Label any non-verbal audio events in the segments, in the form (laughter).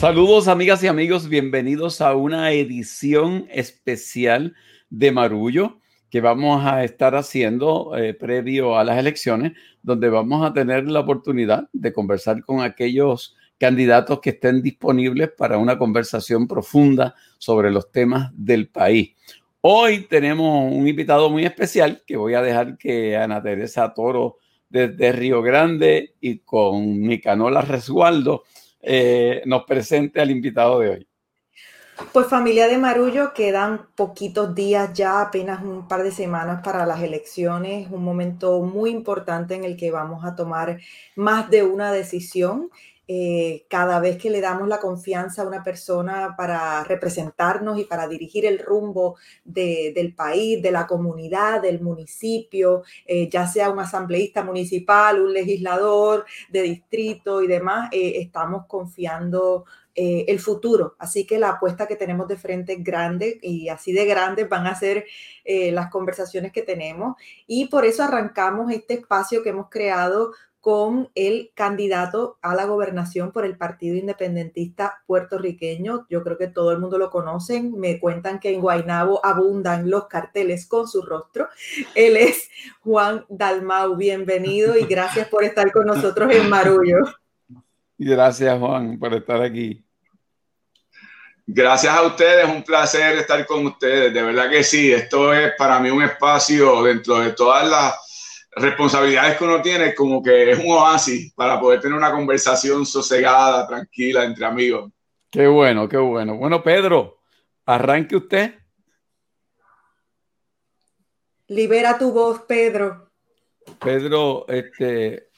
Saludos amigas y amigos, bienvenidos a una edición especial de Marullo que vamos a estar haciendo eh, previo a las elecciones, donde vamos a tener la oportunidad de conversar con aquellos candidatos que estén disponibles para una conversación profunda sobre los temas del país. Hoy tenemos un invitado muy especial que voy a dejar que Ana Teresa Toro desde Río Grande y con Nicanola Resgualdo eh, nos presente al invitado de hoy. Pues familia de Marullo, quedan poquitos días ya, apenas un par de semanas para las elecciones, un momento muy importante en el que vamos a tomar más de una decisión eh, cada vez que le damos la confianza a una persona para representarnos y para dirigir el rumbo del país, de la comunidad, del municipio, eh, ya sea un asambleísta municipal, un legislador de distrito y demás, eh, estamos confiando el futuro. Así que la apuesta que tenemos de frente es grande y así de grandes van a ser las conversaciones que tenemos. Y por eso arrancamos este espacio que hemos creado con el candidato a la gobernación por el Partido Independentista puertorriqueño. Yo creo que todo el mundo lo conocen. Me cuentan que en Guaynabo abundan los carteles con su rostro. Él es Juan Dalmau. Bienvenido y gracias por estar con nosotros en Marullo. Gracias, Juan, por estar aquí. Gracias a ustedes, un placer estar con ustedes. De verdad que sí, esto es para mí un espacio dentro de todas las responsabilidades que uno tiene, como que es un oasis para poder tener una conversación sosegada, tranquila, entre amigos. Qué bueno, qué bueno. Bueno, Pedro, arranque usted. Libera tu voz, Pedro. Pedro, este,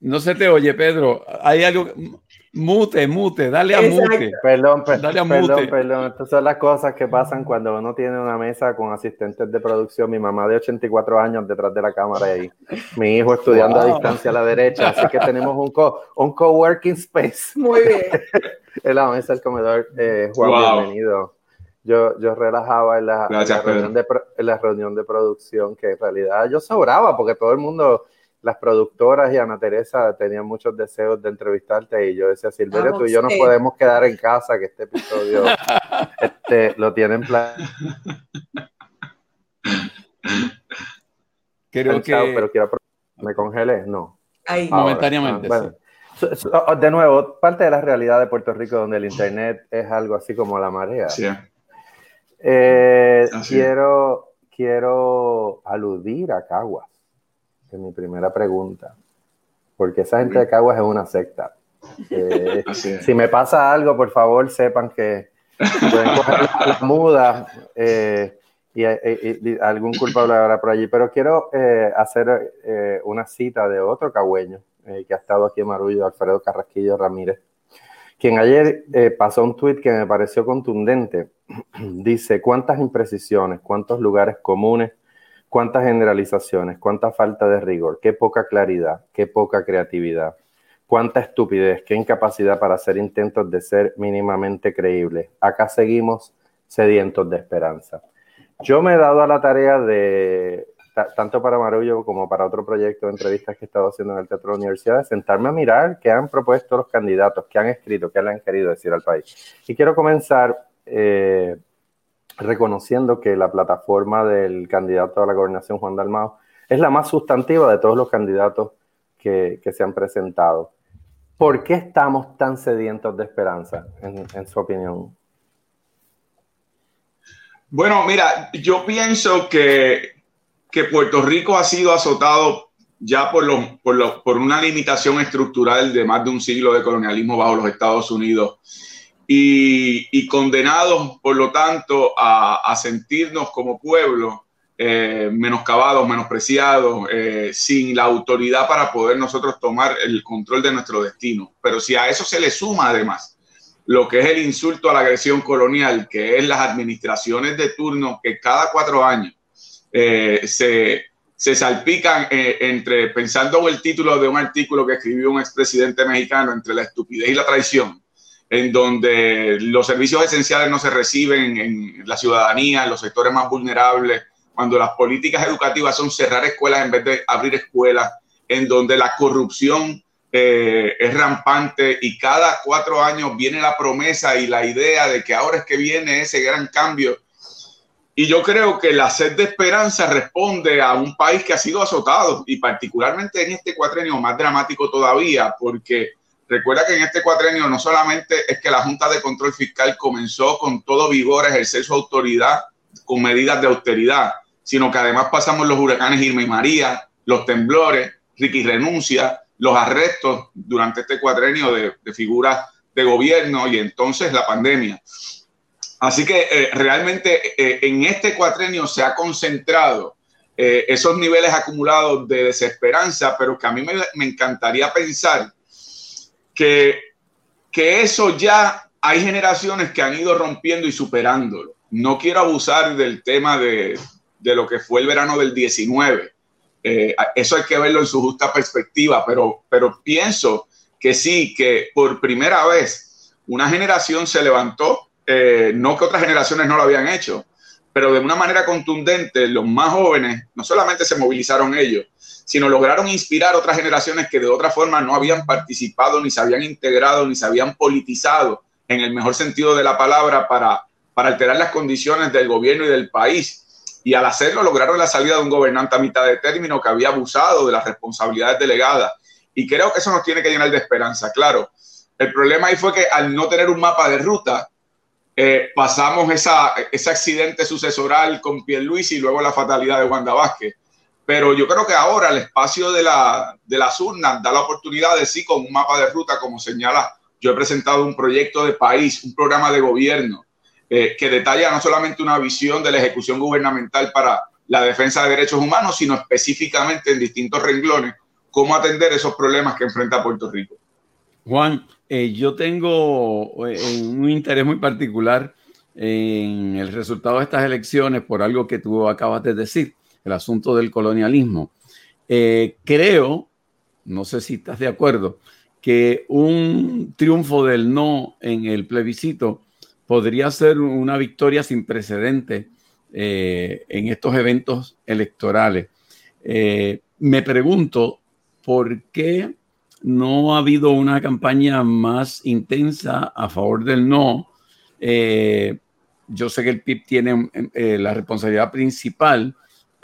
no se te oye, Pedro. Hay algo. Mute, mute, dale a mute. Perdón, perdón, perdón. Estas son las cosas que pasan cuando uno tiene una mesa con asistentes de producción. Mi mamá de 84 años detrás de la cámara y mi hijo estudiando a distancia a la derecha. Así que tenemos un, co un coworking space. Muy bien. (laughs) en la mesa del comedor. Eh, Juan, bienvenido. Yo, yo relajaba en la, reunión de, en la reunión de producción que en realidad yo sobraba porque todo el mundo las productoras y Ana Teresa tenían muchos deseos de entrevistarte y yo decía, Silverio, tú y yo nos podemos quedar en casa, que este episodio (laughs) este, lo tienen plan. Creo que... Pero quiero... ¿Me congelé? No. Ahí. Momentáneamente. Ah, de nuevo, parte de la realidad de Puerto Rico donde el Internet es algo así como la marea. Sí. Eh, quiero, quiero aludir a Caguas mi primera pregunta. Porque esa gente de Caguas es una secta. (laughs) Eh, si me pasa algo, por favor, sepan que pueden coger la, muda eh, eh, y, algún culpable habrá por allí. Pero quiero hacer una cita de otro cagüeño que ha estado aquí en Marullo, Alfredo Carrasquillo Ramírez, quien ayer pasó un tuit que me pareció contundente. (clears throat) Dice, ¿cuántas imprecisiones, cuántos lugares comunes cuántas generalizaciones, cuánta falta de rigor, qué poca claridad, qué poca creatividad, cuánta estupidez, qué incapacidad para hacer intentos de ser mínimamente creíbles. Acá seguimos sedientos de esperanza. Yo me he dado a la tarea de, tanto para Marullo como para otro proyecto de entrevistas que he estado haciendo en el Teatro de la Universidad, de sentarme a mirar qué han propuesto los candidatos, qué han escrito, qué le han querido decir al país. Y quiero comenzar eh, reconociendo que la plataforma del candidato a la gobernación, Juan Dalmao, es la más sustantiva de todos los candidatos que, se han presentado. ¿Por qué estamos tan sedientos de esperanza, en, su opinión? Bueno, mira, yo pienso que, que Puerto Rico ha sido azotado ya por, por, por una limitación estructural de más de un siglo de colonialismo bajo los Estados Unidos y, condenados, por lo tanto, a, sentirnos como pueblo eh, menoscabados, menospreciados, eh, sin la autoridad para poder nosotros tomar el control de nuestro destino. Pero si a eso se le suma además lo que es el insulto a la agresión colonial, que es las administraciones de turno que cada cuatro años eh, se, se, salpican entre, pensando en el título de un artículo que escribió un expresidente mexicano, entre la estupidez y la traición, en donde los servicios esenciales no se reciben en la ciudadanía, en los sectores más vulnerables, cuando las políticas educativas son cerrar escuelas en vez de abrir escuelas, en donde la corrupción eh, es rampante y cada cuatro años viene la promesa y la idea de que ahora es que viene ese gran cambio. Y yo creo que la sed de esperanza responde a un país que ha sido azotado y particularmente en este cuatrenio más dramático todavía, porque recuerda que en este cuatrenio no solamente es que la Junta de Control Fiscal comenzó con todo vigor a ejercer su autoridad con medidas de austeridad, sino que además pasamos los huracanes Irma y María, los temblores, Ricky renuncia, los arrestos durante este cuatrenio de, figuras de gobierno y entonces la pandemia. Así que eh, realmente eh, en este cuatrenio se ha concentrado eh, esos niveles acumulados de desesperanza, pero que a mí me, me encantaría pensar que, que eso ya hay generaciones que han ido rompiendo y superándolo. No quiero abusar del tema de, de lo que fue el verano del 19. Eh, eso hay que verlo en su justa perspectiva, pero, pero pienso que sí, que por primera vez una generación se levantó, eh, no que otras generaciones no lo habían hecho, pero de una manera contundente, los más jóvenes no solamente se movilizaron ellos, sino lograron inspirar otras generaciones que de otra forma no habían participado, ni se habían integrado, ni se habían politizado en el mejor sentido de la palabra para, para alterar las condiciones del gobierno y del país. Y al hacerlo lograron la salida de un gobernante a mitad de término que había abusado de las responsabilidades delegadas. Y creo que eso nos tiene que llenar de esperanza. Claro, el problema ahí fue que al no tener un mapa de ruta, eh, pasamos esa, ese accidente sucesoral con Luis y luego la fatalidad de Wanda Vázquez. Pero yo creo que ahora el espacio de, la, de las urnas da la oportunidad de sí, con un mapa de ruta, como señala, yo he presentado un proyecto de país, un programa de gobierno eh, que detalla no solamente una visión de la ejecución gubernamental para la defensa de derechos humanos, sino específicamente en distintos renglones, cómo atender esos problemas que enfrenta Puerto Rico. Juan, eh, yo tengo eh, un interés muy particular en el resultado de estas elecciones por algo que tú acabas de decir, el asunto del colonialismo. creo, no sé si estás de acuerdo, que un triunfo del no en el plebiscito podría ser una victoria sin precedente eh, en estos eventos electorales. Eh, me pregunto por qué no ha habido una campaña más intensa a favor del no. Eh, yo sé que el PIB tiene la responsabilidad principal,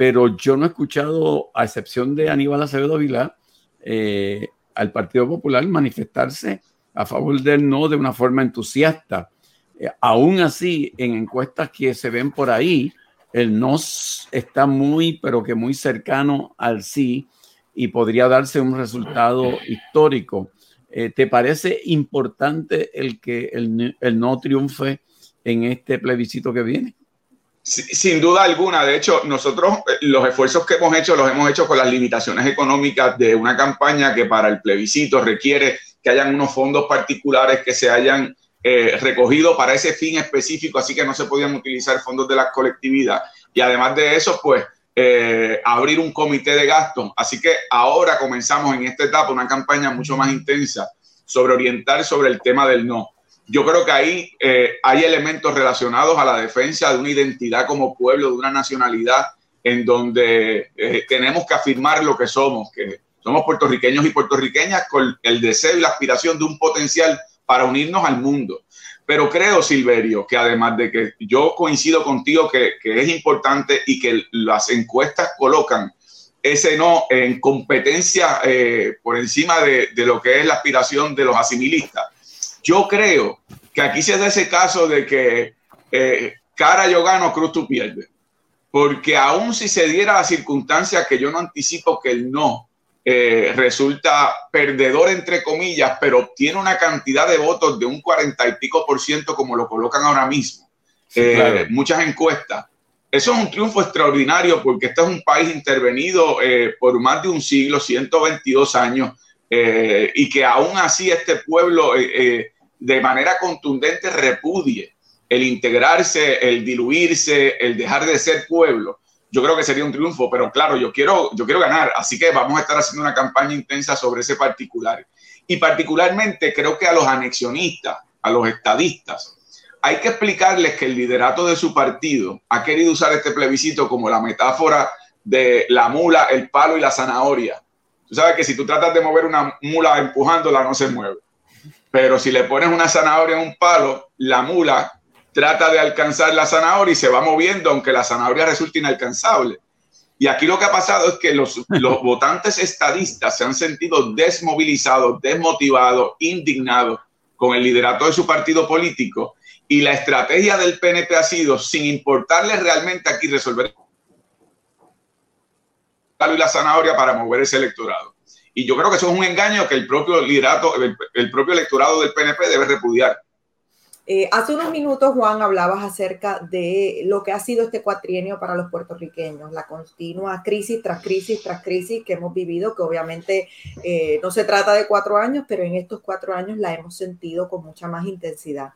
pero yo no he escuchado, a excepción de Aníbal Acevedo Vilá, al Partido Popular manifestarse a favor del no de una forma entusiasta. Eh, aún así, en encuestas que se ven por ahí, el no está muy, pero que muy cercano al sí y podría darse un resultado histórico. Eh, ¿Te parece importante el que el, no triunfe en este plebiscito que viene? Sin duda alguna. De hecho, nosotros eh, los esfuerzos que hemos hecho los hemos hecho con las limitaciones económicas de una campaña que para el plebiscito requiere que hayan unos fondos particulares que se hayan eh, recogido para ese fin específico, así que no se podían utilizar fondos de la colectividad. Y además de eso, pues eh, abrir un comité de gastos. Así que ahora comenzamos en esta etapa una campaña mucho más intensa sobre orientar sobre el tema del no. Yo creo que ahí eh, hay elementos relacionados a la defensa de una identidad como pueblo, de una nacionalidad, en donde tenemos que afirmar lo que somos, que somos puertorriqueños y puertorriqueñas con el deseo y la aspiración de un potencial para unirnos al mundo. Pero creo, Silverio, que además de que yo coincido contigo que, es importante y que las encuestas colocan ese no en competencia eh, por encima de, lo que es la aspiración de los asimilistas. Yo creo que aquí se da ese caso de que eh, cara yo gano, cruz tú pierdes. Porque aún si se diera la circunstancia que yo no anticipo que el no eh, resulta perdedor entre comillas, pero obtiene una cantidad de votos de un cuarenta y pico por ciento como lo colocan ahora mismo. Eh, muchas encuestas. Eso es un triunfo extraordinario porque este es un país intervenido eh, por más de un siglo, 122 años, y que aún así este pueblo de manera contundente repudie el integrarse, el diluirse, el dejar de ser pueblo yo creo que sería un triunfo, pero claro, yo quiero, yo quiero ganar, así que vamos a estar haciendo una campaña intensa sobre ese particular. Y particularmente creo que a los anexionistas, a los estadistas, hay que explicarles que el liderato de su partido ha querido usar este plebiscito como la metáfora de la mula, el palo y la zanahoria. Tú sabes que si tú tratas de mover una mula empujándola, no se mueve. Pero si le pones una zanahoria en un palo, la mula trata de alcanzar la zanahoria y se va moviendo, aunque la zanahoria resulte inalcanzable. Y aquí lo que ha pasado es que los, los (laughs) votantes estadistas se han sentido desmovilizados, desmotivados, indignados con el liderato de su partido político. Y la estrategia del PNP ha sido, sin importarle realmente aquí resolver y la zanahoria para mover ese electorado. Y yo creo que eso es un engaño que el propio liderato, el, propio electorado del PNP debe repudiar. Eh, hace unos minutos, Juan, hablabas acerca de lo que ha sido este cuatrienio para los puertorriqueños, la continua crisis tras crisis tras crisis que hemos vivido, que obviamente eh, no se trata de cuatro años, pero en estos cuatro años la hemos sentido con mucha más intensidad.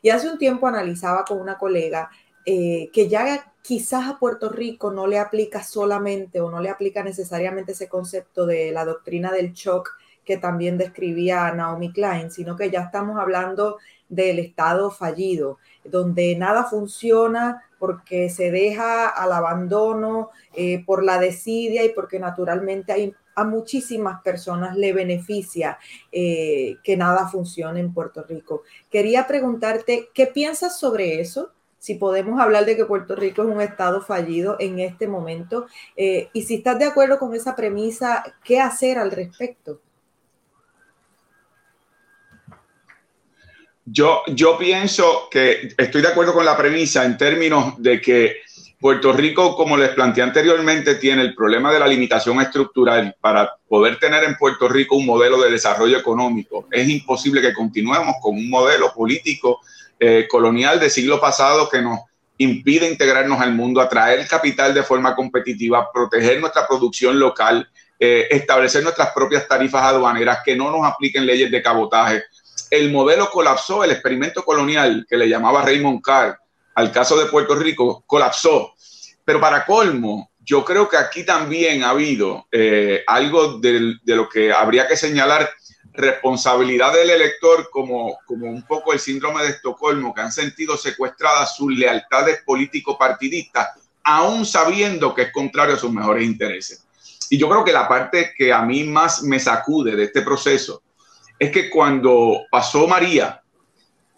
Y hace un tiempo analizaba con una colega eh, que ya quizás a Puerto Rico no le aplica solamente o no le aplica necesariamente ese concepto de la doctrina del shock que también describía Naomi Klein, sino que ya estamos hablando del Estado fallido, donde nada funciona porque se deja al abandono, eh, por la desidia y porque naturalmente hay, a muchísimas personas le beneficia eh, que nada funcione en Puerto Rico. Quería preguntarte, ¿qué piensas sobre eso? Si podemos hablar de que Puerto Rico es un estado fallido en este momento. Eh, y si estás de acuerdo con esa premisa, ¿qué hacer al respecto? Yo, yo pienso que estoy de acuerdo con la premisa en términos de que Puerto Rico, como les planteé anteriormente, tiene el problema de la limitación estructural. Para poder tener en Puerto Rico un modelo de desarrollo económico, es imposible que continuemos con un modelo político eh, colonial de siglo pasado que nos impide integrarnos al mundo, atraer capital de forma competitiva, proteger nuestra producción local, eh, establecer nuestras propias tarifas aduaneras, que no nos apliquen leyes de cabotaje. El modelo colapsó, el experimento colonial que le llamaba Raymond Carr al caso de Puerto Rico colapsó. Pero para colmo, yo creo que aquí también ha habido eh, algo de, lo que habría que señalar responsabilidad del elector como, como un poco el síndrome de Estocolmo, que han sentido secuestradas sus lealtades político-partidistas, aún sabiendo que es contrario a sus mejores intereses. Y yo creo que la parte que a mí más me sacude de este proceso es que cuando pasó María,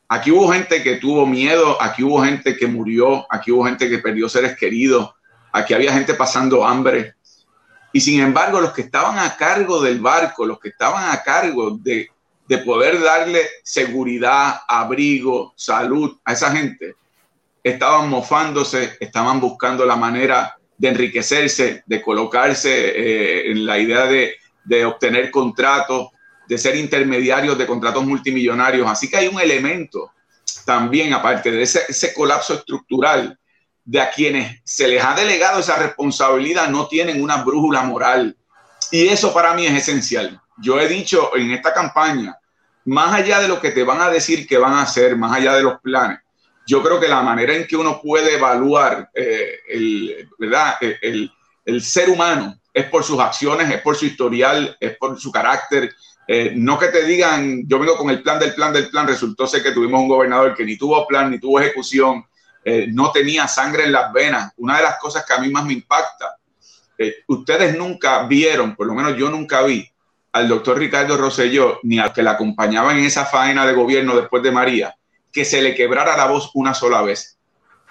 aquí hubo gente que tuvo miedo, aquí hubo gente que murió, aquí hubo gente que perdió seres queridos, aquí había gente pasando hambre, y sin embargo, los que estaban a cargo del barco, los que estaban a cargo de, poder darle seguridad, abrigo, salud a esa gente, estaban mofándose, estaban buscando la manera de enriquecerse, de colocarse eh, en la idea de, obtener contratos, de ser intermediarios de contratos multimillonarios. Así que hay un elemento también, aparte de ese, ese colapso estructural, de a quienes se les ha delegado esa responsabilidad no tienen una brújula moral. Y eso para mí es esencial. Yo he dicho en esta campaña, más allá de lo que te van a decir que van a hacer, más allá de los planes, yo creo que la manera en que uno puede evaluar eh, el, ¿verdad? El, el, ser humano es por sus acciones, es por su historial, es por su carácter. Eh, no que te digan, yo vengo con el plan del plan del plan, resultó ser que tuvimos un gobernador que ni tuvo plan, ni tuvo ejecución, eh, no tenía sangre en las venas. Una de las cosas que a mí más me impacta, eh, ustedes nunca vieron, por lo menos yo nunca vi, al doctor Ricardo Rosselló, ni al que le acompañaba en esa faena de gobierno después de María, que se le quebrara la voz una sola vez,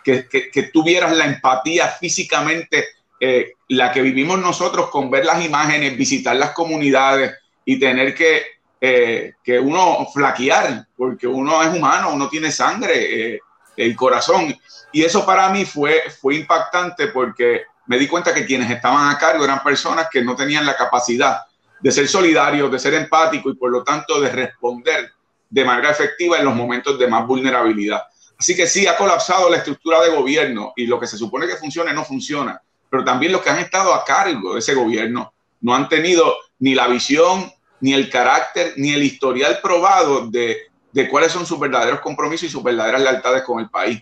que, que, tuvieras la empatía físicamente, eh, la que vivimos nosotros con ver las imágenes, visitar las comunidades y tener que, que uno flaquear, porque uno es humano, uno tiene sangre el corazón. Y eso para mí fue, fue impactante porque me di cuenta que quienes estaban a cargo eran personas que no tenían la capacidad de ser solidarios, de ser empáticos y por lo tanto de responder de manera efectiva en los momentos de más vulnerabilidad. Así que sí, ha colapsado la estructura de gobierno y lo que se supone que funcione no funciona, pero también los que han estado a cargo de ese gobierno no han tenido ni la visión, ni el carácter, ni el historial probado de de cuáles son sus verdaderos compromisos y sus verdaderas lealtades con el país.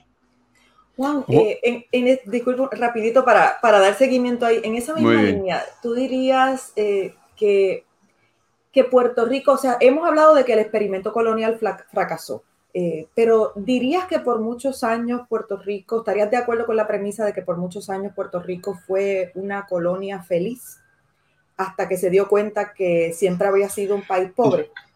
Juan, eh, en, disculpo, rapidito para, para, dar seguimiento ahí, en esa misma línea, tú dirías eh, que, que Puerto Rico, o sea, hemos hablado de que el experimento colonial fracasó, eh, pero dirías que por muchos años Puerto Rico, ¿estarías de acuerdo con la premisa de que por muchos años Puerto Rico fue una colonia feliz? hasta que se dio cuenta que siempre había sido un país pobre. (laughs)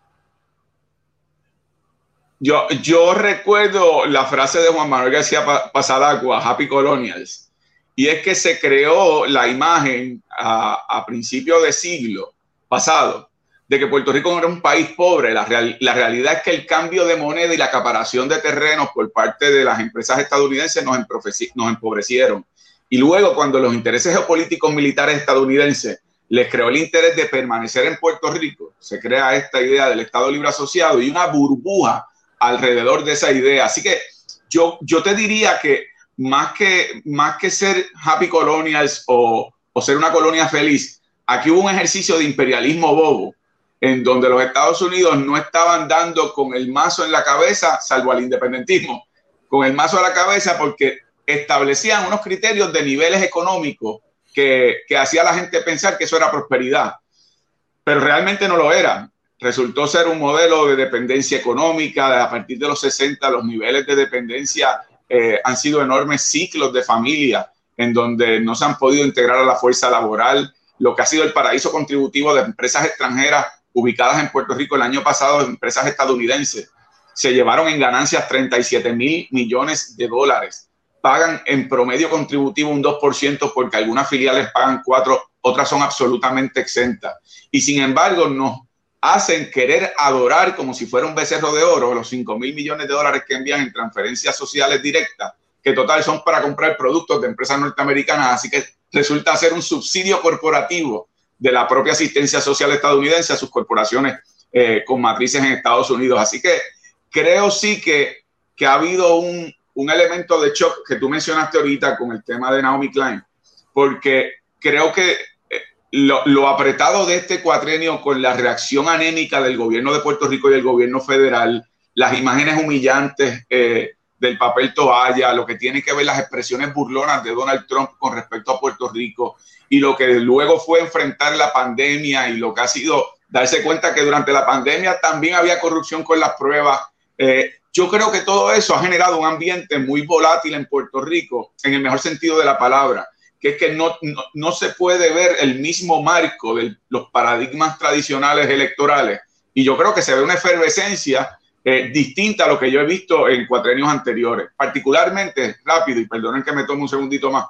Yo, recuerdo la frase de Juan Manuel García Pasadagua, Happy Colonials, y es que se creó la imagen a, a principios de siglo pasado de que Puerto Rico era un país pobre. La, la, realidad es que el cambio de moneda y la acaparación de terrenos por parte de las empresas estadounidenses nos, nos empobrecieron. Y luego, cuando los intereses geopolíticos militares estadounidenses les creó el interés de permanecer en Puerto Rico, se crea esta idea del Estado Libre Asociado y una burbuja alrededor de esa idea. Así que yo, yo te diría que más que, más que ser happy colonials o, o ser una colonia feliz, aquí hubo un ejercicio de imperialismo bobo en donde los Estados Unidos no estaban dando con el mazo en la cabeza, salvo al independentismo, con el mazo a la cabeza porque establecían unos criterios de niveles económicos que, que hacía a la gente pensar que eso era prosperidad, pero realmente no lo era. Resultó ser un modelo de dependencia económica, a partir de los 60 los niveles de dependencia eh, han sido enormes ciclos de familia en donde no se han podido integrar a la fuerza laboral, lo que ha sido el paraíso contributivo de empresas extranjeras ubicadas en Puerto Rico el año pasado, empresas estadounidenses, se llevaron en ganancias 37 mil millones de dólares. Pagan en promedio contributivo un 2% porque algunas filiales pagan 4, otras son absolutamente exentas. Y sin embargo, nos hacen querer adorar como si fuera un becerro de oro los 5 mil millones de dólares que envían en transferencias sociales directas, que total son para comprar productos de empresas norteamericanas. Así que resulta ser un subsidio corporativo de la propia asistencia social estadounidense a sus corporaciones eh, con matrices en Estados Unidos. Así que creo sí que, que ha habido un, un, elemento de shock que tú mencionaste ahorita con el tema de Naomi Klein, porque creo que lo, apretado de este cuatrenio con la reacción anémica del gobierno de Puerto Rico y del gobierno federal, las imágenes humillantes eh, del papel toalla, lo que tiene que ver las expresiones burlonas de Donald Trump con respecto a Puerto Rico y lo que luego fue enfrentar la pandemia y lo que ha sido darse cuenta que durante la pandemia también había corrupción con las pruebas. Eh, yo creo que todo eso ha generado un ambiente muy volátil en Puerto Rico, en el mejor sentido de la palabra, que es que no, no, se puede ver el mismo marco de los paradigmas tradicionales electorales. Y yo creo que se ve una efervescencia eh, distinta a lo que yo he visto en cuatrenios anteriores. Particularmente, rápido, y perdonen que me tome un segundito más,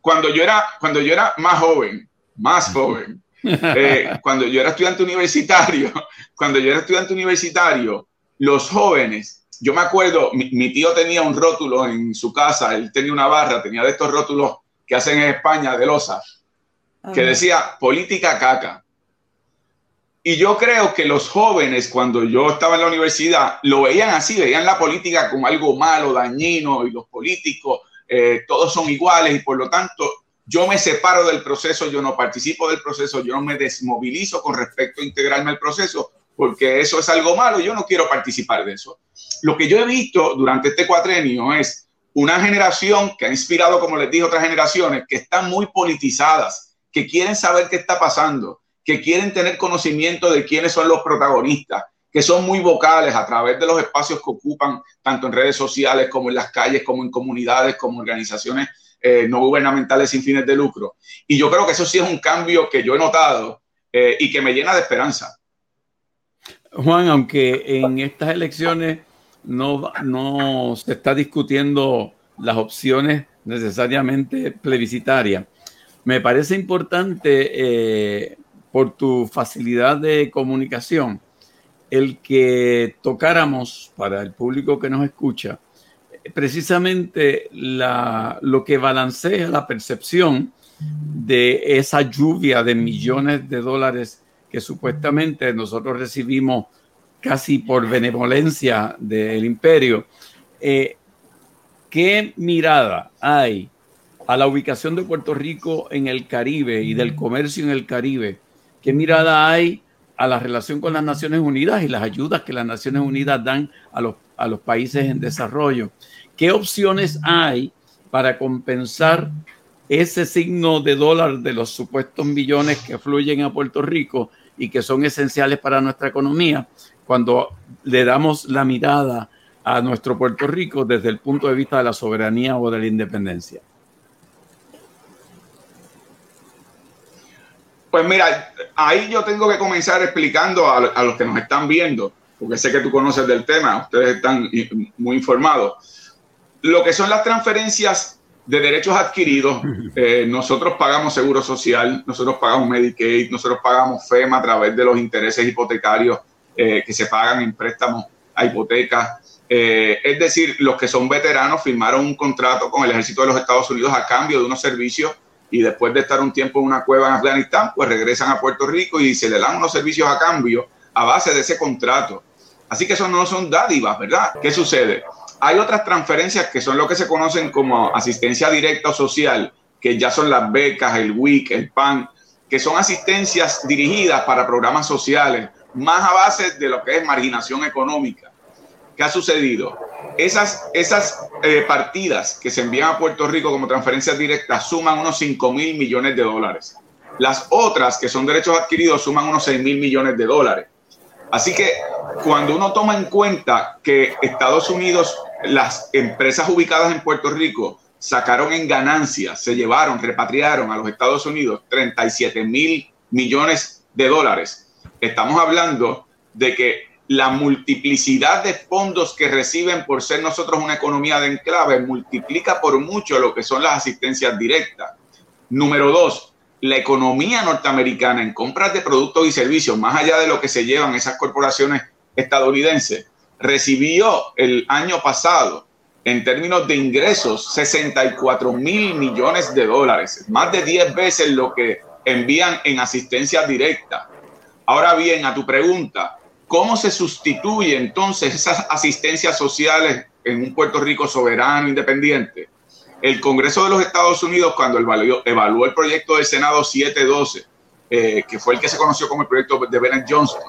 cuando yo era, cuando yo era más joven, más joven, (laughs) eh, cuando yo era estudiante universitario, (laughs) cuando yo era estudiante universitario, los jóvenes, yo me acuerdo, mi, tío tenía un rótulo en su casa, él tenía una barra, tenía de estos rótulos que hacen en España de losa, que decía política caca. Y yo creo que los jóvenes, cuando yo estaba en la universidad, lo veían así, veían la política como algo malo, dañino, y los políticos eh, todos son iguales y por lo tanto yo me separo del proceso, yo no participo del proceso, yo no me desmovilizo con respecto a integrarme al proceso, porque eso es algo malo, yo no quiero participar de eso. Lo que yo he visto durante este cuatrenio es una generación que ha inspirado, como les dije, otras generaciones que están muy politizadas, que quieren saber qué está pasando, que quieren tener conocimiento de quiénes son los protagonistas, que son muy vocales a través de los espacios que ocupan, tanto en redes sociales como en las calles, como en comunidades, como organizaciones eh, no gubernamentales sin fines de lucro. Y yo creo que eso sí es un cambio que yo he notado eh, y que me llena de esperanza. Juan, aunque en estas elecciones no, no se está discutiendo las opciones necesariamente plebiscitarias, me parece importante eh, por tu facilidad de comunicación el que tocáramos para el público que nos escucha precisamente lo que balancea la percepción de esa lluvia de millones de dólares que supuestamente nosotros recibimos casi por benevolencia del imperio. Eh, ¿Qué mirada hay a la ubicación de Puerto Rico en el Caribe y del comercio en el Caribe? ¿Qué mirada hay a la relación con las Naciones Unidas y las ayudas que las Naciones Unidas dan a los, a los países en desarrollo. ¿Qué opciones hay para compensar ese signo de dólar de los supuestos millones que fluyen a Puerto Rico y que son esenciales para nuestra economía cuando le damos la mirada a nuestro Puerto Rico desde el punto de vista de la soberanía o de la independencia? Pues mira, ahí yo tengo que comenzar explicando a, a, los que nos están viendo, porque sé que tú conoces del tema, ustedes están muy informados. Lo que son las transferencias de derechos adquiridos, (laughs) eh, nosotros pagamos seguro social, nosotros pagamos Medicaid, nosotros pagamos FEMA a través de los intereses hipotecarios eh, que se pagan en préstamos a hipotecas. Eh, es decir, los que son veteranos firmaron un contrato con el ejército de los Estados Unidos a cambio de unos servicios y después de estar un tiempo en una cueva en Afganistán, pues regresan a Puerto Rico y se le dan unos servicios a cambio a base de ese contrato. Así que eso no son dádivas, ¿verdad? ¿Qué sucede? Hay otras transferencias que son lo que se conocen como asistencia directa o social, que ya son las becas, el WIC, el PAN, que son asistencias dirigidas para programas sociales, más a base de lo que es marginación económica. ¿Qué ha sucedido? Esas, esas eh, partidas que se envían a Puerto Rico como transferencias directas suman unos 5 mil millones de dólares. Las otras, que son derechos adquiridos, suman unos 6 mil millones de dólares. Así que cuando uno toma en cuenta que Estados Unidos, las empresas ubicadas en Puerto Rico, sacaron en ganancias, se llevaron, repatriaron a los Estados Unidos 37 mil millones de dólares, estamos hablando de que la multiplicidad de fondos que reciben por ser nosotros una economía de enclave multiplica por mucho lo que son las asistencias directas. Número dos, la economía norteamericana en compras de productos y servicios, más allá de lo que se llevan esas corporaciones estadounidenses, recibió el año pasado, en términos de ingresos, 64 mil millones de dólares, más de 10 veces lo que envían en asistencia directa. Ahora bien, a tu pregunta, ¿Cómo se sustituye entonces esas asistencias sociales en un Puerto Rico soberano, independiente? El Congreso de los Estados Unidos, cuando evaluó, el proyecto del Senado 712, eh, que fue el que se conoció como el proyecto de Bennett Johnson,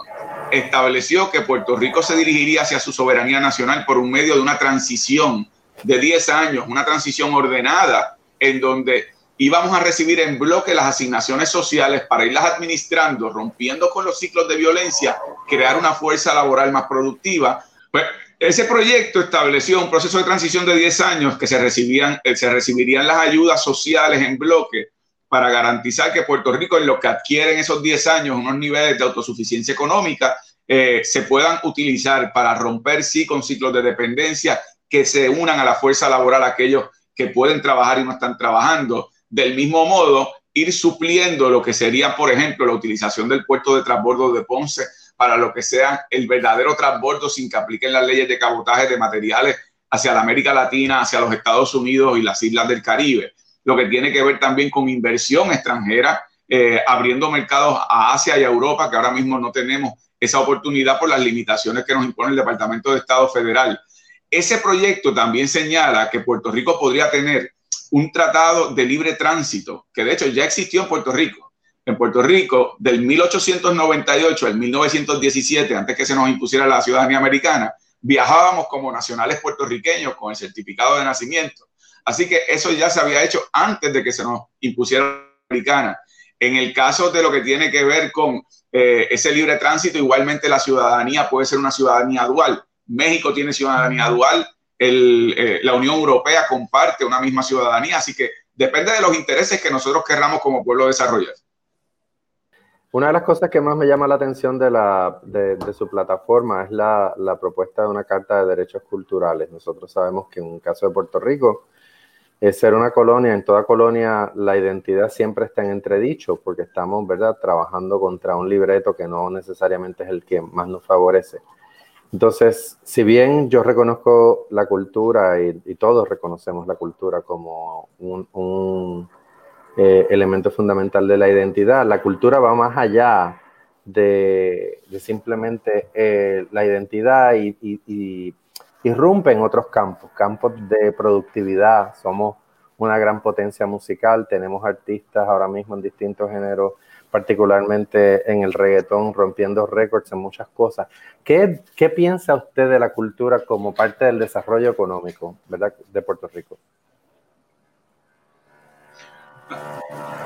estableció que Puerto Rico se dirigiría hacia su soberanía nacional por un medio de una transición de 10 años, una transición ordenada en donde íbamos a recibir en bloque las asignaciones sociales para irlas administrando, rompiendo con los ciclos de violencia, crear una fuerza laboral más productiva. Pues ese proyecto estableció un proceso de transición de 10 años que eh, se recibirían las ayudas sociales en bloque para garantizar que Puerto Rico, en lo que adquieren esos 10 años, unos niveles de autosuficiencia económica, eh, se puedan utilizar para romper, sí, con ciclos de dependencia, que se unan a la fuerza laboral aquellos que pueden trabajar y no están trabajando. Del mismo modo, ir supliendo lo que sería, por ejemplo, la utilización del puerto de transbordo de Ponce para lo que sea el verdadero transbordo sin que apliquen las leyes de cabotaje de materiales hacia la América Latina, hacia los Estados Unidos y las islas del Caribe. Lo que tiene que ver también con inversión extranjera, eh, abriendo mercados a Asia y a Europa, que ahora mismo no tenemos esa oportunidad por las limitaciones que nos impone el Departamento de Estado Federal. Ese proyecto también señala que Puerto Rico podría tener un tratado de libre tránsito, que de hecho ya existió en Puerto Rico. En Puerto Rico, del 1898 al 1917, antes que se nos impusiera la ciudadanía americana, viajábamos como nacionales puertorriqueños con el certificado de nacimiento. Así que eso ya se había hecho antes de que se nos impusiera la americana. En el caso de lo que tiene que ver con eh, ese libre tránsito, igualmente la ciudadanía puede ser una ciudadanía dual. México tiene ciudadanía dual, eh, la Unión Europea comparte una misma ciudadanía, así que depende de los intereses que nosotros querramos como pueblo desarrollar. Una de las cosas que más me llama la atención de, su plataforma es la, propuesta de una Carta de Derechos Culturales. Nosotros sabemos que en un caso de Puerto Rico, es ser una colonia, en toda colonia la identidad siempre está en entredicho porque estamos, ¿verdad?, trabajando contra un libreto que no necesariamente es el que más nos favorece. Entonces, si bien yo reconozco la cultura y, todos reconocemos la cultura como un, eh, elemento fundamental de la identidad, la cultura va más allá de, simplemente eh, la identidad y, y, irrumpe en otros campos, campos de productividad. Somos una gran potencia musical, tenemos artistas ahora mismo en distintos géneros particularmente en el reggaetón, rompiendo récords en muchas cosas. ¿Qué, ¿Qué, piensa usted de la cultura como parte del desarrollo económico ¿verdad? de Puerto Rico?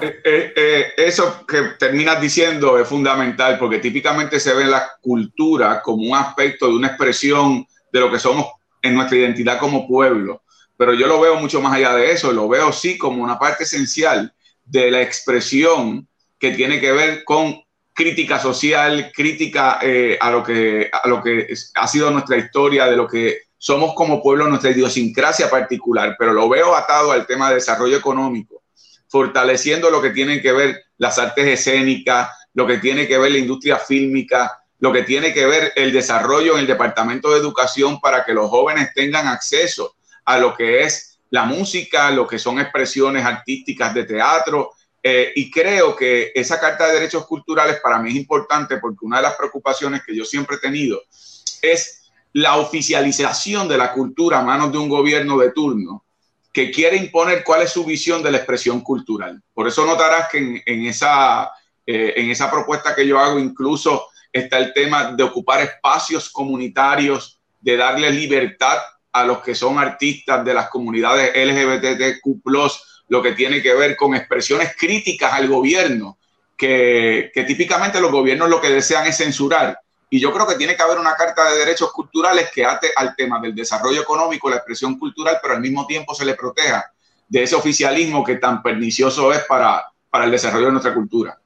Eh, eh, eh, eso que terminas diciendo es fundamental porque típicamente se ve la cultura como un aspecto de una expresión de lo que somos en nuestra identidad como pueblo. Pero yo lo veo mucho más allá de eso, lo veo sí como una parte esencial de la expresión que tiene que ver con crítica social, crítica a, lo que, a lo que ha sido nuestra historia, de lo que somos como pueblo, nuestra idiosincrasia particular, pero lo veo atado al tema de desarrollo económico, fortaleciendo lo que tiene que ver las artes escénicas, lo que tiene que ver la industria fílmica, lo que tiene que ver el desarrollo en el Departamento de Educación para que los jóvenes tengan acceso a lo que es la música, lo que son expresiones artísticas de teatro, eh, y creo que esa Carta de Derechos Culturales para mí es importante porque una de las preocupaciones que yo siempre he tenido es la oficialización de la cultura a manos de un gobierno de turno que quiere imponer cuál es su visión de la expresión cultural. Por eso notarás que en, esa, eh, en esa propuesta que yo hago incluso está el tema de ocupar espacios comunitarios, de darle libertad a los que son artistas de las comunidades LGBTQ lo que tiene que ver con expresiones críticas al gobierno, que, típicamente los gobiernos lo que desean es censurar. Y yo creo que tiene que haber una carta de derechos culturales que ate al tema del desarrollo económico, la expresión cultural, pero al mismo tiempo se le proteja de ese oficialismo que tan pernicioso es para, para el desarrollo de nuestra cultura.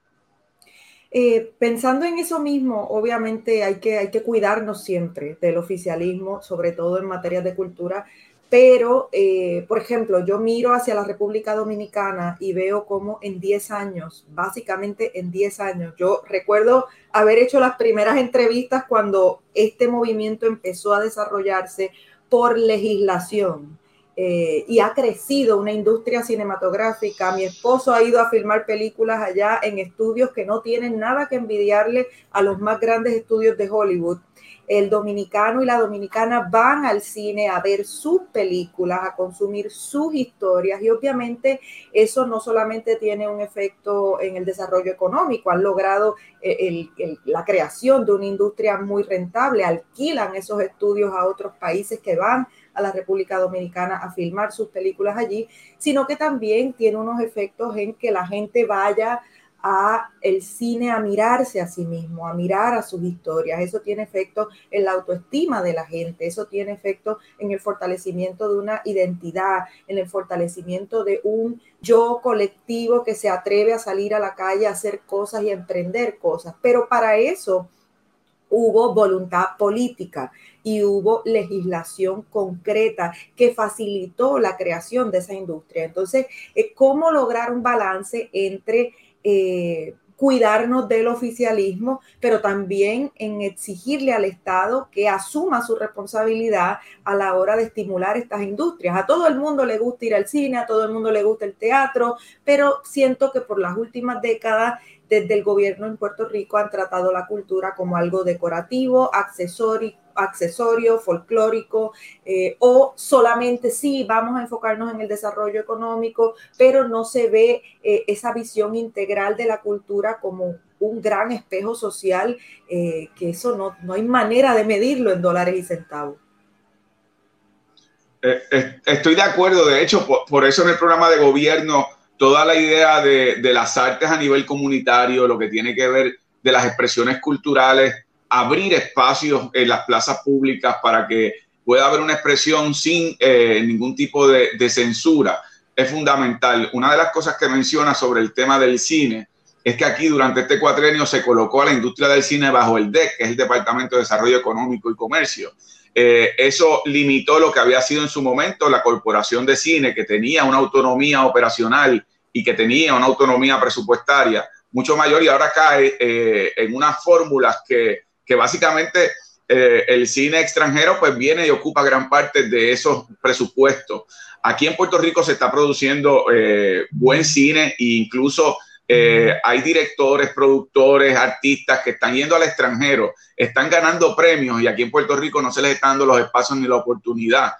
Eh, pensando en eso mismo, obviamente hay que, hay que cuidarnos siempre del oficialismo, sobre todo en materia de cultura, pero, eh, por ejemplo, yo miro hacia la República Dominicana y veo cómo en 10 años, básicamente en 10 años, yo recuerdo haber hecho las primeras entrevistas cuando este movimiento empezó a desarrollarse por legislación. Eh, y ha crecido una industria cinematográfica. Mi esposo ha ido a filmar películas allá en estudios que no tienen nada que envidiarle a los más grandes estudios de Hollywood el dominicano y la dominicana van al cine a ver sus películas, a consumir sus historias y obviamente eso no solamente tiene un efecto en el desarrollo económico, han logrado eh, la creación de una industria muy rentable, alquilan esos estudios a otros países que van a la República Dominicana a filmar sus películas allí, sino que también tiene unos efectos en que la gente vaya a el cine a mirarse a sí mismo, a mirar a sus historias. Eso tiene efecto en la autoestima de la gente, eso tiene efecto en el fortalecimiento de una identidad, en el fortalecimiento de un yo colectivo que se atreve a salir a la calle a hacer cosas y a emprender cosas. Pero para eso hubo voluntad política y hubo legislación concreta que facilitó la creación de esa industria. Entonces, eh, ¿cómo lograr un balance entre eh, cuidarnos del oficialismo, pero también en exigirle al Estado que asuma su responsabilidad a la hora de estimular estas industrias. A todo el mundo le gusta ir al cine, a todo el mundo le gusta el teatro, pero siento que por las últimas décadas desde el gobierno en Puerto Rico han tratado la cultura como algo decorativo, accesorio, folclórico, eh, o solamente sí vamos a enfocarnos en el desarrollo económico, pero no se ve eh, esa visión integral de la cultura como un gran espejo social, eh, que eso no, no hay manera de medirlo en dólares y centavos. Estoy de acuerdo, de hecho, por, eso en el programa de gobierno, toda la idea de, de las artes a nivel comunitario, lo que tiene que ver de las expresiones culturales, abrir espacios en las plazas públicas para que pueda haber una expresión sin eh, ningún tipo de, censura es fundamental. Una de las cosas que menciona sobre el tema del cine es que aquí durante este cuatrenio se colocó a la industria del cine bajo el DEC, que es el Departamento de Desarrollo Económico y Comercio. Eh, eso limitó lo que había sido en su momento la Corporación de Cine, que tenía una autonomía operacional y que tenía una autonomía presupuestaria mucho mayor y ahora cae eh, en unas fórmulas que que básicamente eh, el cine extranjero pues viene y ocupa gran parte de esos presupuestos. Aquí en Puerto Rico se está produciendo buen cine e incluso eh, hay directores, productores, artistas que están yendo al extranjero, están ganando premios y aquí en Puerto Rico no se les están dando los espacios ni la oportunidad.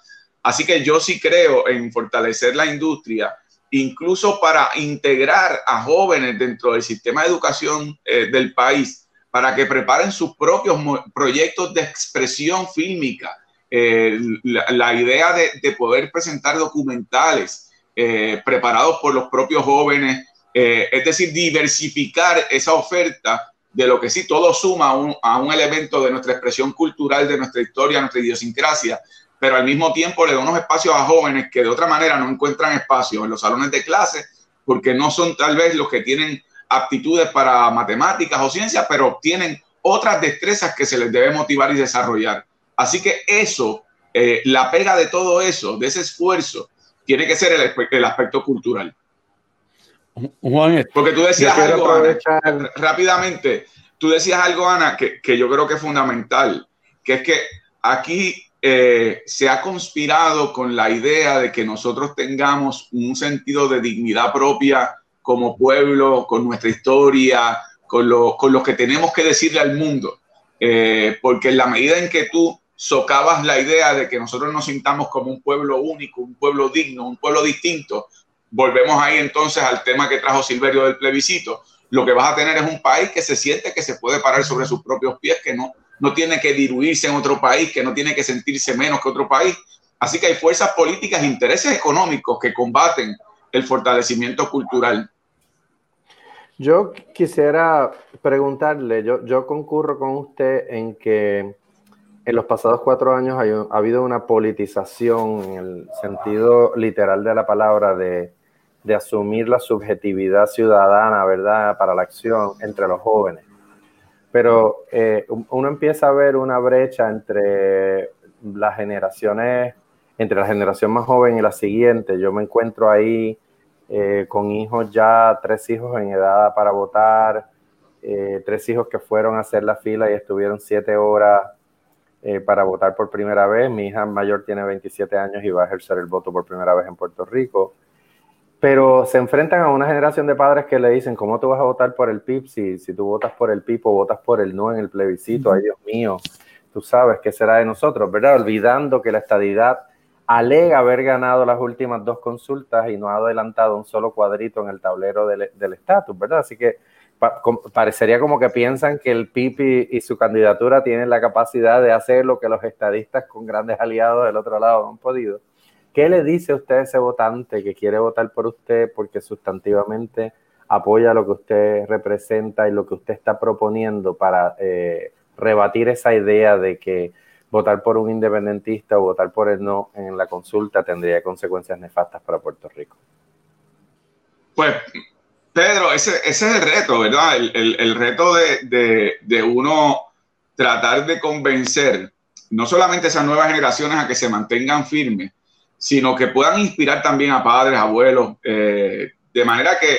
Así que yo sí creo en fortalecer la industria, incluso para integrar a jóvenes dentro del sistema de educación del país para que preparen sus propios proyectos de expresión fílmica. Eh, la, idea de, poder presentar documentales eh, preparados por los propios jóvenes, eh, es decir, diversificar esa oferta de lo que sí todo suma a un, elemento de nuestra expresión cultural, de nuestra historia, nuestra idiosincrasia, pero al mismo tiempo le da unos espacios a jóvenes que de otra manera no encuentran espacio en los salones de clase porque no son tal vez los que tienen aptitudes para matemáticas o ciencias, pero tienen otras destrezas que se les debe motivar y desarrollar. Así que eso, eh, la pega de todo eso, de ese esfuerzo, tiene que ser el, aspecto cultural. Juan, porque tú decías algo, Ana, rápidamente, tú decías algo, Ana, que, que, yo creo que es fundamental, que es que aquí eh, se ha conspirado con la idea de que nosotros tengamos un sentido de dignidad propia como pueblo, con nuestra historia, con lo, con lo que tenemos que decirle al mundo. Eh, porque en la medida en que tú socavas la idea de que nosotros nos sintamos como un pueblo único, un pueblo digno, un pueblo distinto, volvemos ahí entonces al tema que trajo Silverio del plebiscito. Lo que vas a tener es un país que se siente que se puede parar sobre sus propios pies, que no, no tiene que diluirse en otro país, que no tiene que sentirse menos que otro país. Así que hay fuerzas políticas e intereses económicos que combaten el fortalecimiento cultural. Yo quisiera preguntarle, yo, yo concurro con usted en que en los pasados cuatro años ha habido una politización en el sentido literal de la palabra de, de asumir la subjetividad ciudadana, ¿verdad?, para la acción entre los jóvenes pero eh, uno empieza a ver una brecha entre las generaciones, entre la generación más joven y la siguiente. Yo me encuentro ahí eh, con hijos ya, tres hijos en edad para votar, eh, tres hijos que fueron a hacer la fila y estuvieron siete horas para votar por primera vez. Mi hija mayor tiene 27 años y va a ejercer el voto por primera vez en Puerto Rico pero se enfrentan a una generación de padres que le dicen, ¿cómo tú vas a votar por el PIB si, si tú votas por el PIB o votas por el no en el plebiscito? Ay, Dios mío, tú sabes qué será de nosotros, ¿verdad? Olvidando que la estadidad alega haber ganado las últimas dos consultas y no ha adelantado un solo cuadrito en el tablero del estatus, ¿verdad? Así que parecería como que piensan que el PIB y, su candidatura tienen la capacidad de hacer lo que los estadistas con grandes aliados del otro lado han podido. ¿Qué le dice usted a ese votante que quiere votar por usted porque sustantivamente apoya lo que usted representa y lo que usted está proponiendo para eh, rebatir esa idea de que votar por un independentista o votar por el no en la consulta tendría consecuencias nefastas para Puerto Rico? Pues, Pedro, ese, es el reto, ¿verdad? El, reto de, uno tratar de convencer no solamente esas nuevas generaciones a que se mantengan firmes, sino que puedan inspirar también a padres, abuelos, eh, de manera que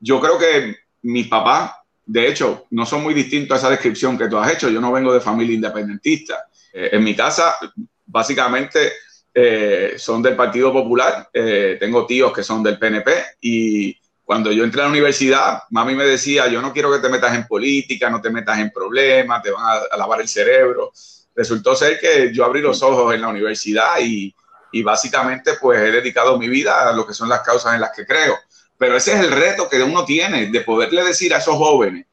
yo creo que mis papás, de hecho, no son muy distintos a esa descripción que tú has hecho. Yo no vengo de familia independentista. Eh, en mi casa, básicamente, eh, son del Partido Popular. tengo tíos que son del PNP y cuando yo entré a la universidad, mami me decía, yo no quiero que te metas en política, no te metas en problemas, te van a lavar el cerebro. Resultó ser que yo abrí los ojos en la universidad y, y básicamente pues he dedicado mi vida a lo que son las causas en las que creo. Pero ese es el reto que uno tiene, de poderle decir a esos jóvenes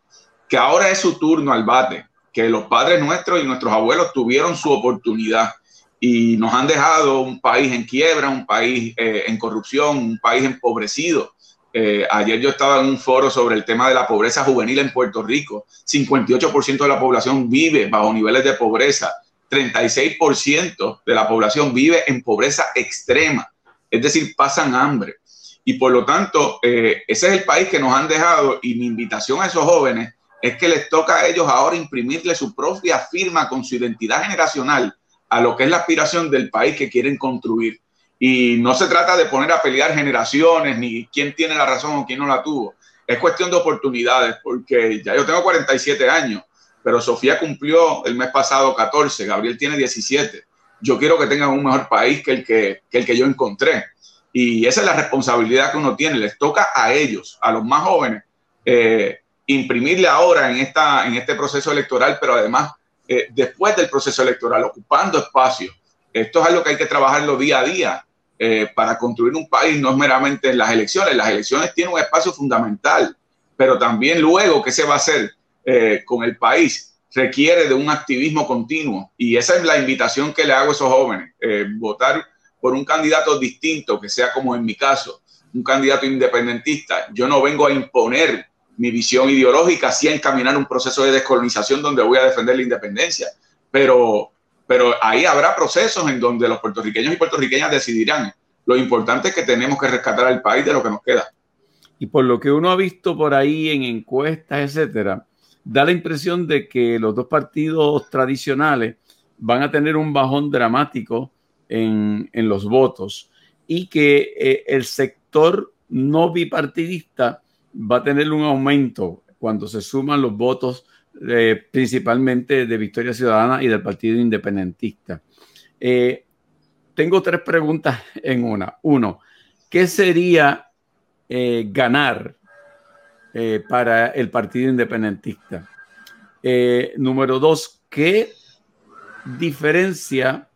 que ahora es su turno al bate, que los padres nuestros y nuestros abuelos tuvieron su oportunidad y nos han dejado un país en quiebra, un país eh, en corrupción, un país empobrecido. Eh, ayer yo estaba en un foro sobre el tema de la pobreza juvenil en Puerto Rico. 58% de la población vive bajo niveles de pobreza 36% de la población vive en pobreza extrema, es decir, pasan hambre. Y por lo tanto, eh, ese es el país que nos han dejado y mi invitación a esos jóvenes es que les toca a ellos ahora imprimirle su propia firma con su identidad generacional a lo que es la aspiración del país que quieren construir. Y no se trata de poner a pelear generaciones ni quién tiene la razón o quién no la tuvo. Es cuestión de oportunidades, porque ya yo tengo 47 años pero Sofía cumplió el mes pasado 14, Gabriel tiene 17. Yo quiero que tengan un mejor país que el que, el que yo encontré. Y esa es la responsabilidad que uno tiene. Les toca a ellos, a los más jóvenes, eh, imprimirle ahora en, esta, en este proceso electoral, pero además eh, después del proceso electoral, ocupando espacio. Esto es algo que hay que trabajarlo día a día eh, para construir un país, no es meramente en las elecciones. Las elecciones tienen un espacio fundamental, pero también luego, ¿qué se va a hacer? Eh, con el país requiere de un activismo continuo y esa es la invitación que le hago a esos jóvenes, eh, votar por un candidato distinto, que sea como en mi caso, un candidato independentista. Yo no vengo a imponer mi visión ideológica, sí a encaminar un proceso de descolonización donde voy a defender la independencia, pero, pero ahí habrá procesos en donde los puertorriqueños y puertorriqueñas decidirán. Lo importante es que tenemos que rescatar al país de lo que nos queda. y por lo que uno ha visto por ahí en encuestas, etcétera, da la impresión de que los dos partidos tradicionales van a tener un bajón dramático en, los votos y que eh, el sector no bipartidista va a tener un aumento cuando se suman los votos eh, principalmente de Victoria Ciudadana y del Partido Independentista. Eh, tengo tres preguntas en una. Uno, ¿qué sería ganar para el Partido Independentista? número dos, ¿qué diferencia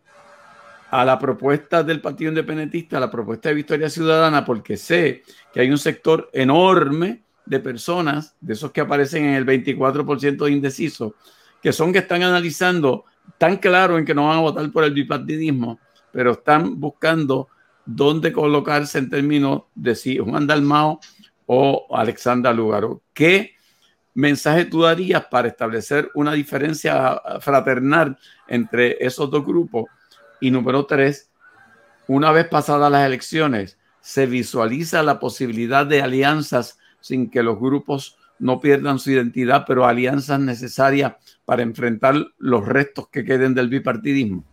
a la propuesta del Partido Independentista, a la propuesta de Victoria Ciudadana, porque sé que hay un sector enorme de personas, de esos que aparecen en el 24% de indecisos, que son que están analizando tan claro en que no van a votar por el bipartidismo, pero están buscando dónde colocarse en términos de si Juan Dalmao o Alexandra Lugaro. ¿Qué mensaje tú darías para establecer una diferencia fraternal entre esos dos grupos? Y número tres, una vez pasadas las elecciones, se visualiza la posibilidad de alianzas sin que los grupos no pierdan su identidad, pero alianzas necesarias para enfrentar los restos que queden del bipartidismo.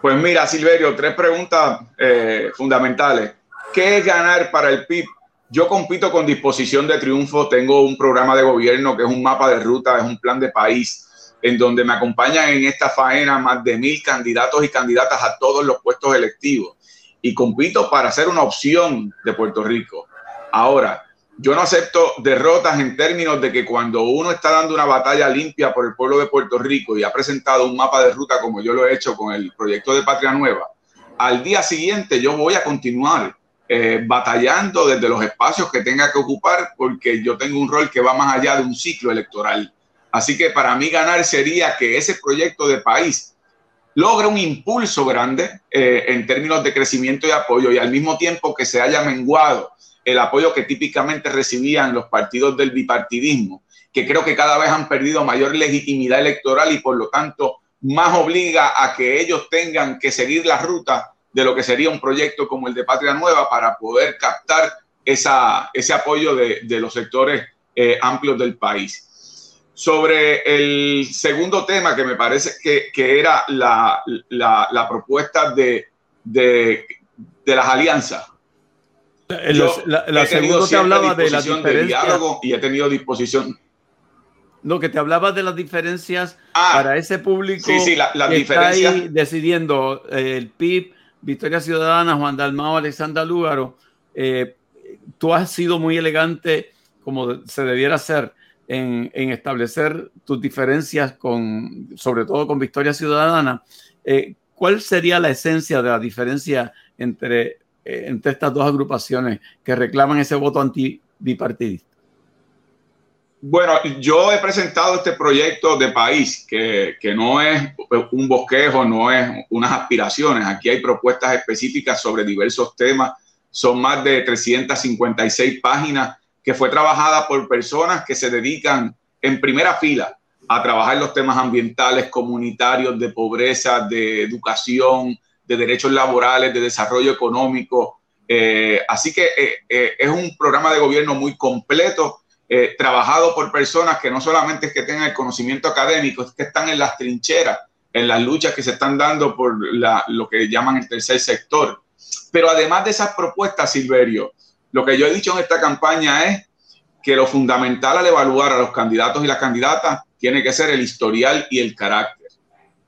Pues mira, Silverio, tres preguntas eh, fundamentales. ¿Qué es ganar para el PIB yo compito con disposición de triunfo, tengo un programa de gobierno que es un mapa de ruta, es un plan de país, en donde me acompañan en esta faena más de mil candidatos y candidatas a todos los puestos electivos. Y compito para ser una opción de Puerto Rico. Ahora, yo no acepto derrotas en términos de que cuando uno está dando una batalla limpia por el pueblo de Puerto Rico y ha presentado un mapa de ruta como yo lo he hecho con el proyecto de Patria Nueva, al día siguiente yo voy a continuar eh, batallando desde los espacios que tenga que ocupar, porque yo tengo un rol que va más allá de un ciclo electoral. Así que para mí ganar sería que ese proyecto de país logre un impulso grande eh, en términos de crecimiento y apoyo y al mismo tiempo que se haya menguado el apoyo que típicamente recibían los partidos del bipartidismo, que creo que cada vez han perdido mayor legitimidad electoral y por lo tanto más obliga a que ellos tengan que seguir la ruta de lo que sería un proyecto como el de Patria Nueva para poder captar esa, ese apoyo de, de los sectores eh, amplios del país. Sobre el segundo tema, que me parece que, que era la, la, propuesta de, de, las alianzas. La, segunda te hablaba de la diferencia. y he tenido disposición. No, que te hablaba de las diferencias ah, para ese público sí, sí, la, que está ahí decidiendo eh, el PIB Victoria Ciudadana, Juan Dalmao, Alexandra Lúgaro, eh, tú has sido muy elegante, como se debiera hacer, en, establecer tus diferencias con, sobre todo con Victoria Ciudadana. Eh, ¿Cuál sería la esencia de la diferencia entre, eh, entre estas dos agrupaciones que reclaman ese voto anti-bipartidista? Bueno, yo he presentado este proyecto de país que, que, no es un bosquejo, no es unas aspiraciones. Aquí hay propuestas específicas sobre diversos temas. Son más de 356 páginas que fue trabajada por personas que se dedican en primera fila a trabajar los temas ambientales, comunitarios, de pobreza, de educación, de derechos laborales, de desarrollo económico. Eh, así que eh, eh, es un programa de gobierno muy completo trabajado por personas que no solamente es que tengan el conocimiento académico, es que están en las trincheras, en las luchas que se están dando por lo que llaman el tercer sector. Pero además de esas propuestas, Silverio, lo que yo he dicho en esta campaña es que lo fundamental al evaluar a los candidatos y las candidatas tiene que ser el historial y el carácter.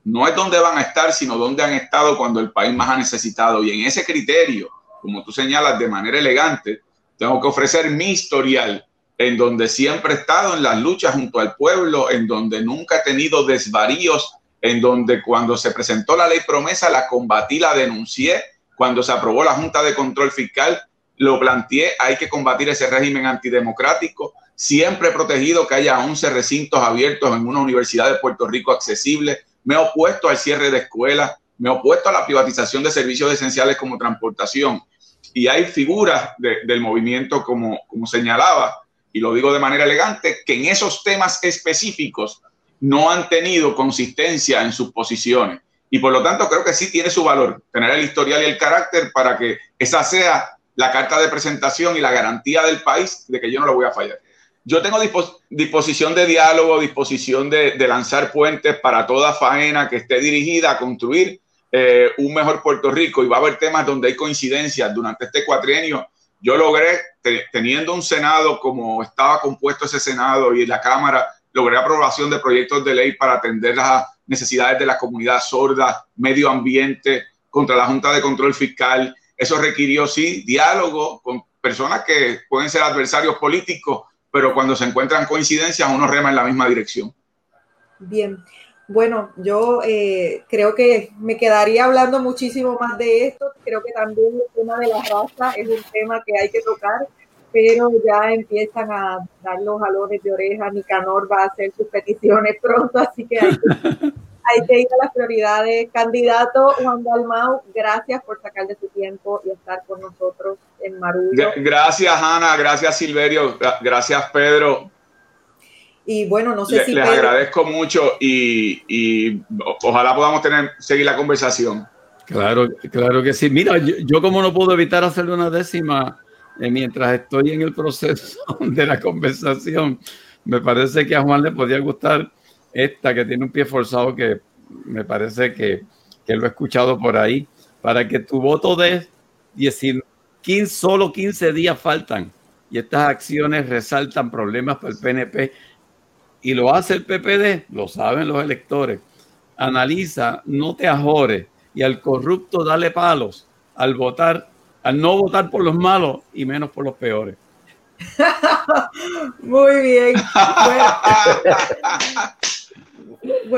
No es dónde van a estar, sino dónde han estado cuando el país más ha necesitado. Y en ese criterio, como tú señalas de manera elegante, tengo que ofrecer mi historial en donde siempre he estado en las luchas junto al pueblo, en donde nunca he tenido desvaríos, en donde cuando se presentó la ley promesa la combatí, la denuncié, cuando se aprobó la Junta de Control Fiscal lo planteé, hay que combatir ese régimen antidemocrático, siempre he protegido que haya 11 recintos abiertos en una universidad de Puerto Rico accesible, me he opuesto al cierre de escuelas, me he opuesto a la privatización de servicios esenciales como transportación. Y hay figuras del movimiento, como, como señalaba, y lo digo de manera elegante, que en esos temas específicos no han tenido consistencia en sus posiciones. Y por lo tanto creo que sí tiene su valor tener el historial y el carácter para que esa sea la carta de presentación y la garantía del país de que yo no lo voy a fallar. Yo tengo disposición de diálogo, disposición de, lanzar puentes para toda faena que esté dirigida a construir eh, un mejor Puerto Rico y va a haber temas donde hay coincidencias. Durante este cuatrienio yo logré, teniendo un Senado como estaba compuesto ese Senado y la Cámara, logré aprobación de proyectos de ley para atender las necesidades de la comunidad sorda, medio ambiente, contra la Junta de Control Fiscal. Eso requirió, sí, diálogo con personas que pueden ser adversarios políticos, pero cuando se encuentran coincidencias, uno rema en la misma dirección. Bien. Bueno, yo eh, creo que me quedaría hablando muchísimo más de esto. Creo que también el tema de la raza es un tema que hay que tocar, pero ya empiezan a dar los jalones de oreja. Nicanor va a hacer sus peticiones pronto, así que hay que, (laughs) hay que ir a las prioridades. Candidato Juan Dalmau, gracias por sacar de su tiempo y estar con nosotros en Marullo. Gracias, Ana. Gracias, Silverio. Gracias, Pedro. Y bueno, no sé si. Les agradezco mucho y, ojalá podamos tener, seguir la conversación. Claro, claro que sí. Mira, yo, como no puedo evitar hacerle una décima eh, mientras estoy en el proceso (laughs) de la conversación, me parece que a Juan le podría gustar esta que tiene un pie forzado que me parece que, que lo he escuchado por ahí, para que tu voto de 15, solo 15 días faltan y estas acciones resaltan problemas para el PNP y lo hace el PPD, lo saben los electores. Analiza, no te ajores y al corrupto dale palos al votar, al no votar por los malos y menos por los peores. (laughs) Muy bien.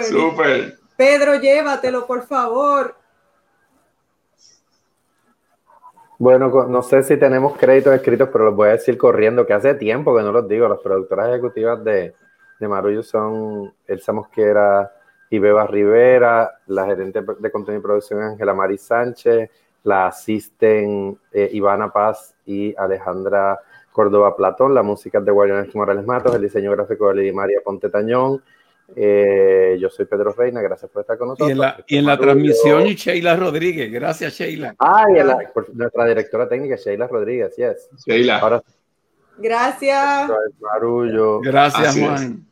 Super. (laughs) Pedro, llévatelo, por favor. Bueno, no sé si tenemos créditos escritos, pero los voy a decir corriendo, que hace tiempo que no los digo. Las productoras ejecutivas de, de Marullo son Elsa Mosquera y Beba Rivera, la gerente de contenido y producción Ángela Mari Sánchez, la asisten eh, Ivana Paz y Alejandra Córdoba Platón, la música de Guariones Morales Matos, el diseño gráfico de Lady María Ponte Tañón, eh, yo soy Pedro Reina, gracias por estar con nosotros. Y en la, transmisión, Sheila Rodríguez, gracias Sheila. Ah, y nuestra directora técnica, Sheila Rodríguez, yes. Sheila. gracias. Gracias, Juan.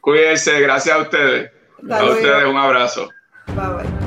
Cuídense, gracias a ustedes. a ustedes un abrazo. Bye bye.